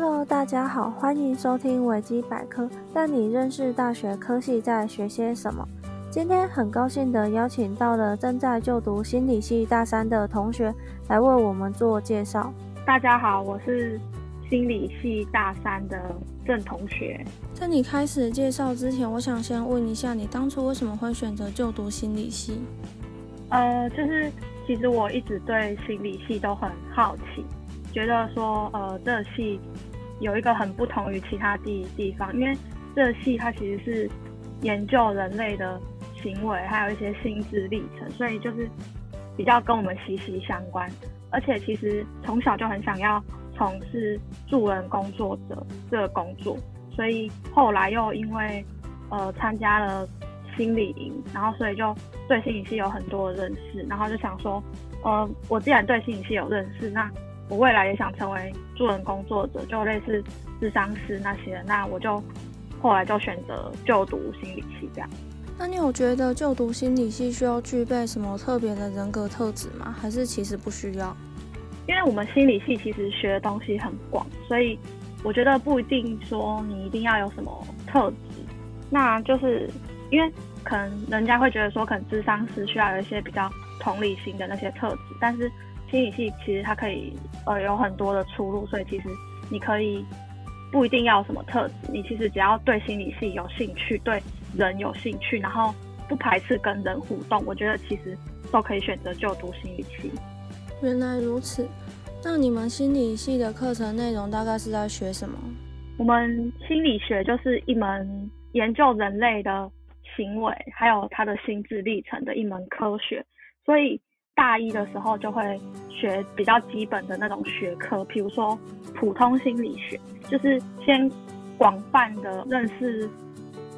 Hello，大家好，欢迎收听维基百科，带你认识大学科系在学些什么。今天很高兴的邀请到了正在就读心理系大三的同学来为我们做介绍。大家好，我是心理系大三的郑同学。在你开始介绍之前，我想先问一下，你当初为什么会选择就读心理系？呃，就是其实我一直对心理系都很好奇。觉得说，呃，这系有一个很不同于其他地地方，因为这系它其实是研究人类的行为，还有一些心智历程，所以就是比较跟我们息息相关。而且其实从小就很想要从事助人工作者这个工作，所以后来又因为呃参加了心理营，然后所以就对心理系有很多的认识，然后就想说，呃，我既然对心理系有认识，那我未来也想成为助人工作者，就类似智商师那些。那我就后来就选择就读心理系这样。那你有觉得就读心理系需要具备什么特别的人格特质吗？还是其实不需要？因为我们心理系其实学的东西很广，所以我觉得不一定说你一定要有什么特质。那就是因为可能人家会觉得说，可能智商师需要有一些比较同理心的那些特质，但是。心理系其实它可以呃有很多的出路，所以其实你可以不一定要什么特质，你其实只要对心理系有兴趣，对人有兴趣，然后不排斥跟人互动，我觉得其实都可以选择就读心理系。原来如此，那你们心理系的课程内容大概是在学什么？我们心理学就是一门研究人类的行为，还有他的心智历程的一门科学，所以。大一的时候就会学比较基本的那种学科，比如说普通心理学，就是先广泛的认识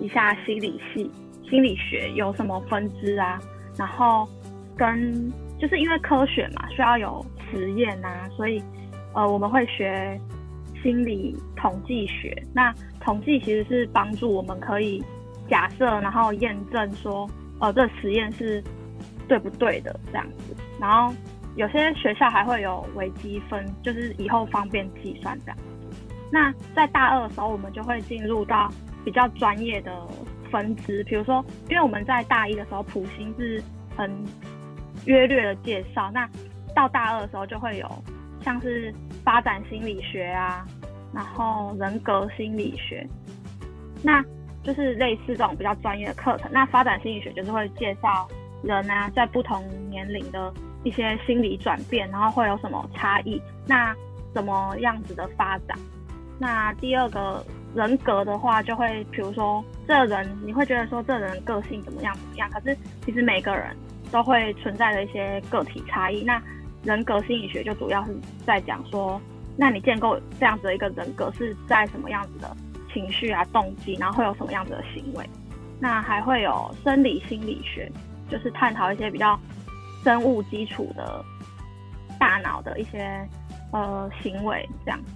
一下心理系心理学有什么分支啊，然后跟就是因为科学嘛，需要有实验啊，所以呃我们会学心理统计学。那统计其实是帮助我们可以假设，然后验证说，呃这实验是。对不对的这样子，然后有些学校还会有微积分，就是以后方便计算这样。那在大二的时候，我们就会进入到比较专业的分支，比如说，因为我们在大一的时候普心是很约略的介绍，那到大二的时候就会有像是发展心理学啊，然后人格心理学，那就是类似这种比较专业的课程。那发展心理学就是会介绍。人啊，在不同年龄的一些心理转变，然后会有什么差异？那怎么样子的发展？那第二个人格的话，就会比如说，这人你会觉得说，这人个性怎么样怎么样？可是其实每个人都会存在的一些个体差异。那人格心理学就主要是在讲说，那你建构这样子的一个人格是在什么样子的情绪啊、动机，然后会有什么样子的行为？那还会有生理心理学。就是探讨一些比较生物基础的大脑的一些呃行为这样子，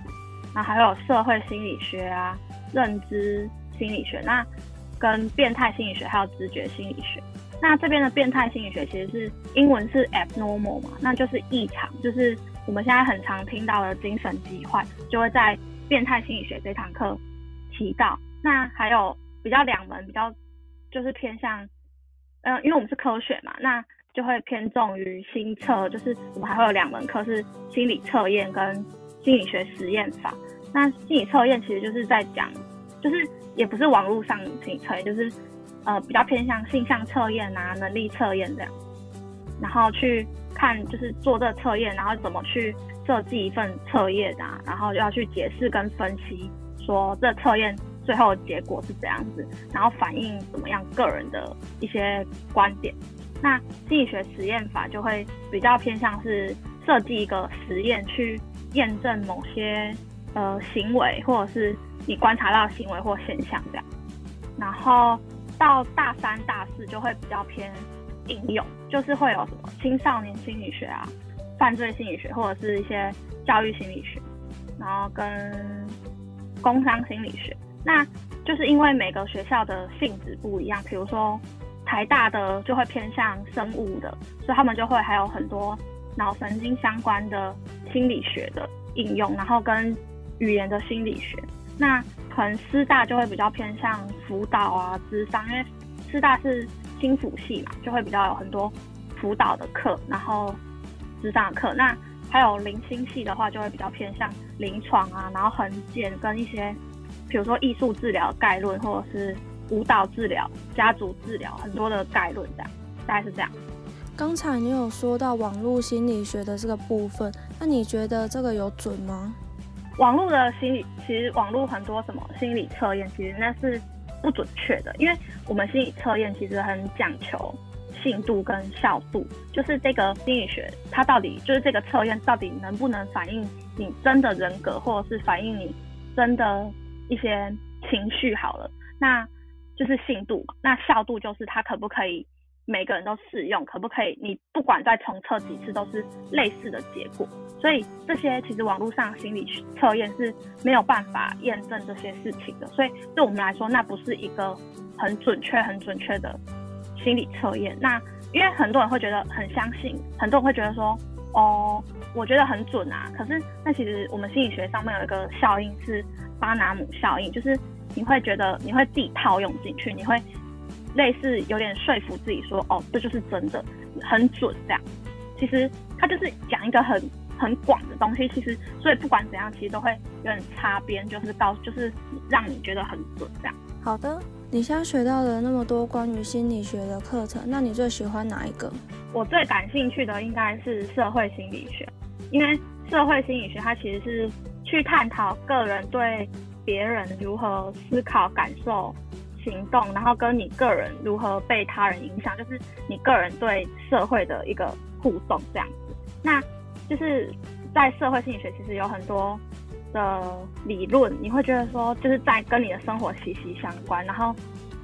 那还有社会心理学啊、认知心理学，那跟变态心理学还有直觉心理学。那这边的变态心理学其实是英文是 abnormal 嘛，那就是异常，就是我们现在很常听到的精神疾患，就会在变态心理学这堂课提到。那还有比较两门比较就是偏向。嗯，因为我们是科学嘛，那就会偏重于心测，就是我们还会有两门课是心理测验跟心理学实验法。那心理测验其实就是在讲，就是也不是网络上心理测验，就是呃比较偏向性向测验啊、能力测验这样，然后去看就是做这个测验，然后怎么去设计一份测验啊，然后要去解释跟分析说这测验。最后的结果是怎样子，然后反映怎么样个人的一些观点。那心理学实验法就会比较偏向是设计一个实验去验证某些呃行为，或者是你观察到行为或现象这样。然后到大三、大四就会比较偏应用，就是会有什么青少年心理学啊、犯罪心理学，或者是一些教育心理学，然后跟工商心理学。那就是因为每个学校的性质不一样，比如说台大的就会偏向生物的，所以他们就会还有很多脑神经相关的心理学的应用，然后跟语言的心理学。那可能师大就会比较偏向辅导啊、智商，因为师大是心辅系嘛，就会比较有很多辅导的课，然后智商的课。那还有零心系的话，就会比较偏向临床啊，然后横检跟一些，比如说艺术治疗概论，或者是舞蹈治疗、家族治疗，很多的概论这样，大概是这样。刚才你有说到网络心理学的这个部分，那你觉得这个有准吗？网络的心理，其实网络很多什么心理测验，其实那是不准确的，因为我们心理测验其实很讲求信度跟效度，就是这个心理学它到底就是这个测验到底能不能反映你真的人格，或者是反映你真的一些情绪好了，那就是信度嘛，那效度就是它可不可以。每个人都适用，可不可以？你不管再重测几次，都是类似的结果。所以这些其实网络上心理测验是没有办法验证这些事情的。所以对我们来说，那不是一个很准确、很准确的心理测验。那因为很多人会觉得很相信，很多人会觉得说，哦，我觉得很准啊。可是那其实我们心理学上面有一个效应是巴拿姆效应，就是你会觉得你会自己套用进去，你会。类似有点说服自己说，哦，这就是真的，很准这样。其实他就是讲一个很很广的东西，其实所以不管怎样，其实都会有点擦边，就是告就是让你觉得很准这样。好的，你现在学到了那么多关于心理学的课程，那你最喜欢哪一个？我最感兴趣的应该是社会心理学，因为社会心理学它其实是去探讨个人对别人如何思考、感受。行动，然后跟你个人如何被他人影响，就是你个人对社会的一个互动这样子。那就是在社会心理学其实有很多的理论，你会觉得说就是在跟你的生活息息相关，然后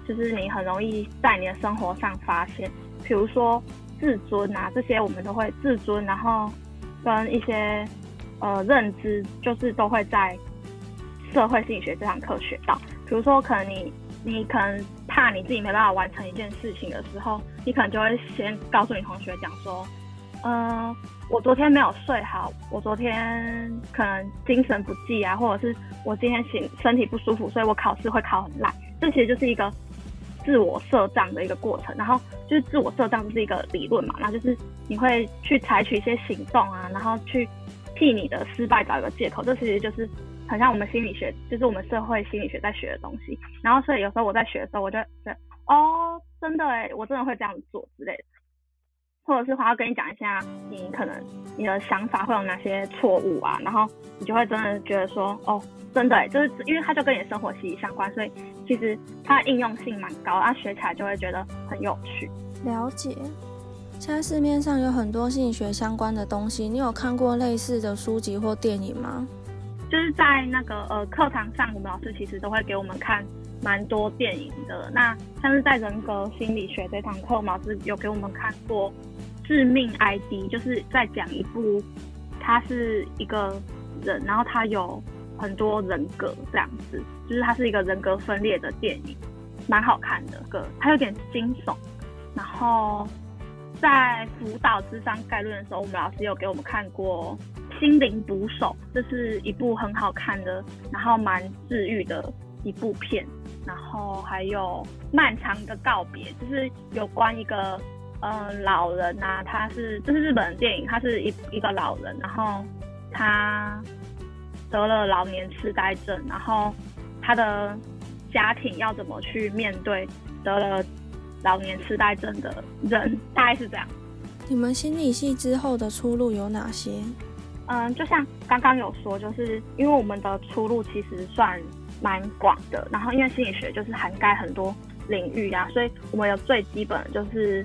就是你很容易在你的生活上发现，比如说自尊啊这些，我们都会自尊，然后跟一些呃认知，就是都会在社会心理学这堂课学到。比如说可能你。你可能怕你自己没办法完成一件事情的时候，你可能就会先告诉你同学讲说，嗯，我昨天没有睡好，我昨天可能精神不济啊，或者是我今天醒身体不舒服，所以我考试会考很烂。这其实就是一个自我设障的一个过程。然后就是自我设障是一个理论嘛，那就是你会去采取一些行动啊，然后去替你的失败找一个借口。这其实就是。很像我们心理学，就是我们社会心理学在学的东西。然后，所以有时候我在学的时候，我就对哦，真的哎，我真的会这样做之类的。或者是我要跟你讲一下，你可能你的想法会有哪些错误啊？然后你就会真的觉得说，哦，真的，就是因为它就跟你的生活息息相关，所以其实它的应用性蛮高，它学起来就会觉得很有趣。了解。现在市面上有很多心理学相关的东西，你有看过类似的书籍或电影吗？就是在那个呃课堂上，我们老师其实都会给我们看蛮多电影的。那像是在人格心理学这堂课，老师有给我们看过《致命 ID》，就是在讲一部他是一个人，然后他有很多人格这样子，就是他是一个人格分裂的电影，蛮好看的。个它有点惊悚。然后在辅导智商概论的时候，我们老师有给我们看过。心灵捕手，这是一部很好看的，然后蛮治愈的一部片。然后还有漫长的告别，就是有关一个嗯老人呐，他是这是日本电影，他是一一个老人，然后他得了老年痴呆症，然后他的家庭要怎么去面对得了老年痴呆症的人，大概是这样。你们心理系之后的出路有哪些？嗯，就像刚刚有说，就是因为我们的出路其实算蛮广的，然后因为心理学就是涵盖很多领域啊，所以我们有最基本的就是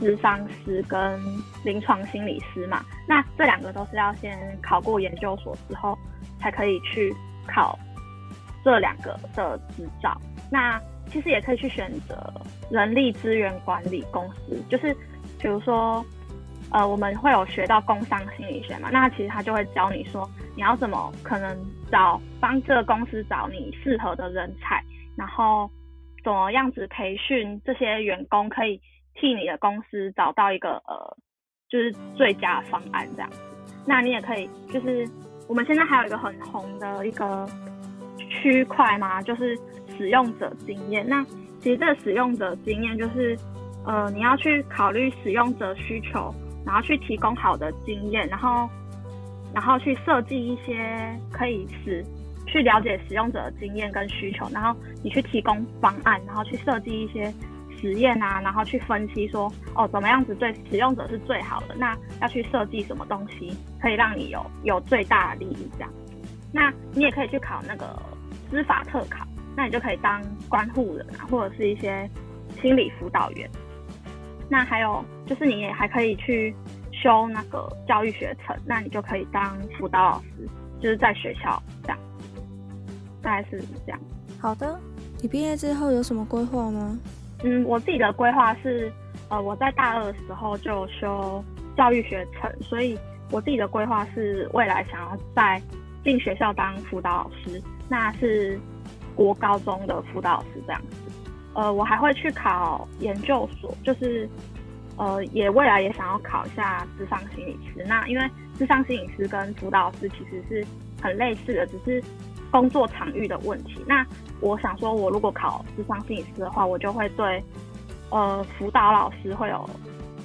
智商师跟临床心理师嘛。那这两个都是要先考过研究所之后才可以去考这两个的执照。那其实也可以去选择人力资源管理公司，就是比如说。呃，我们会有学到工商心理学嘛？那其实他就会教你说，你要怎么可能找帮这个公司找你适合的人才，然后怎么样子培训这些员工，可以替你的公司找到一个呃，就是最佳方案这样子。那你也可以就是我们现在还有一个很红的一个区块嘛，就是使用者经验。那其实这个使用者经验就是，呃，你要去考虑使用者需求，然后去提供好的经验，然后，然后去设计一些可以使去了解使用者的经验跟需求，然后你去提供方案，然后去设计一些实验啊，然后去分析说，哦，怎么样子对使用者是最好的？那要去设计什么东西可以让你有有最大的利益？这样，那你也可以去考那个司法特考。那你就可以当关护人，或者是一些心理辅导员。那还有就是，你也还可以去修那个教育学程，那你就可以当辅导老师，就是在学校这样。大概是这样。好的，你毕业之后有什么规划吗？嗯，我自己的规划是，呃，我在大二的时候就修教育学程，所以我自己的规划是未来想要在进学校当辅导老师，那是。国高中的辅导老师这样，呃，我还会去考研究所，就是呃，也未来也想要考一下智商心理师。那因为智商心理师跟辅导师其实是很类似的，只是工作场域的问题。那我想说，我如果考智商心理师的话，我就会对呃辅导老师会有。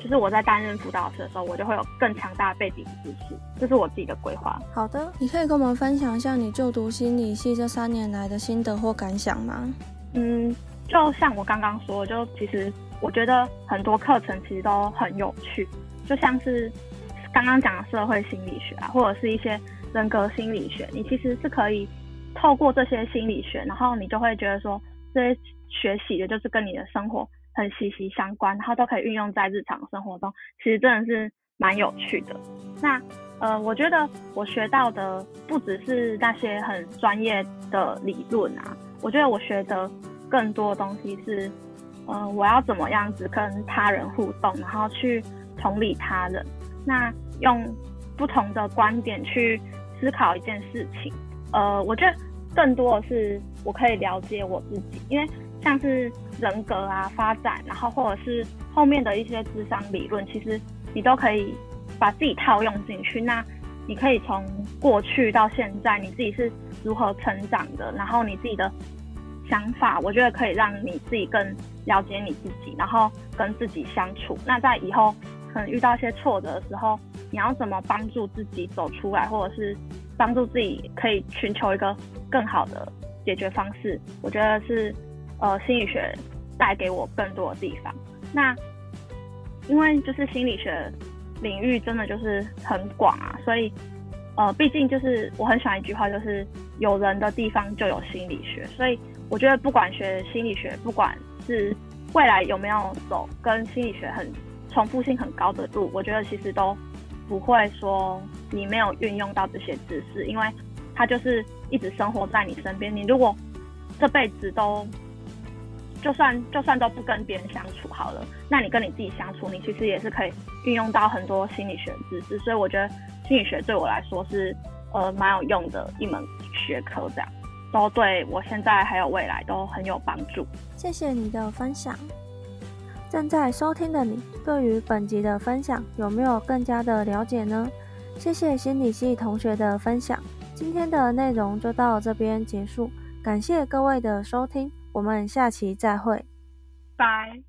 就是我在担任辅导师的时候，我就会有更强大的背景知识，这是我自己的规划。好的，你可以跟我们分享一下你就读心理系这三年来的心得或感想吗？嗯，就像我刚刚说，就其实我觉得很多课程其实都很有趣，就像是刚刚讲的社会心理学啊，或者是一些人格心理学，你其实是可以透过这些心理学，然后你就会觉得说，这些学习的就是跟你的生活。很息息相关，然后都可以运用在日常生活中，其实真的是蛮有趣的。那呃，我觉得我学到的不只是那些很专业的理论啊，我觉得我学的更多的东西是，呃，我要怎么样子跟他人互动，然后去同理他人，那用不同的观点去思考一件事情。呃，我觉得更多的是我可以了解我自己，因为。像是人格啊发展，然后或者是后面的一些智商理论，其实你都可以把自己套用进去。那你可以从过去到现在，你自己是如何成长的，然后你自己的想法，我觉得可以让你自己更了解你自己，然后跟自己相处。那在以后可能遇到一些挫折的时候，你要怎么帮助自己走出来，或者是帮助自己可以寻求一个更好的解决方式？我觉得是。呃，心理学带给我更多的地方。那因为就是心理学领域真的就是很广啊，所以呃，毕竟就是我很喜欢一句话，就是有人的地方就有心理学。所以我觉得不管学心理学，不管是未来有没有走跟心理学很重复性很高的路，我觉得其实都不会说你没有运用到这些知识，因为它就是一直生活在你身边。你如果这辈子都就算就算都不跟别人相处好了，那你跟你自己相处，你其实也是可以运用到很多心理学知识。所以我觉得心理学对我来说是呃蛮有用的一门学科，这样都对我现在还有未来都很有帮助。谢谢你的分享。正在收听的你，对于本集的分享有没有更加的了解呢？谢谢心理系同学的分享。今天的内容就到这边结束，感谢各位的收听。我们下期再会，拜。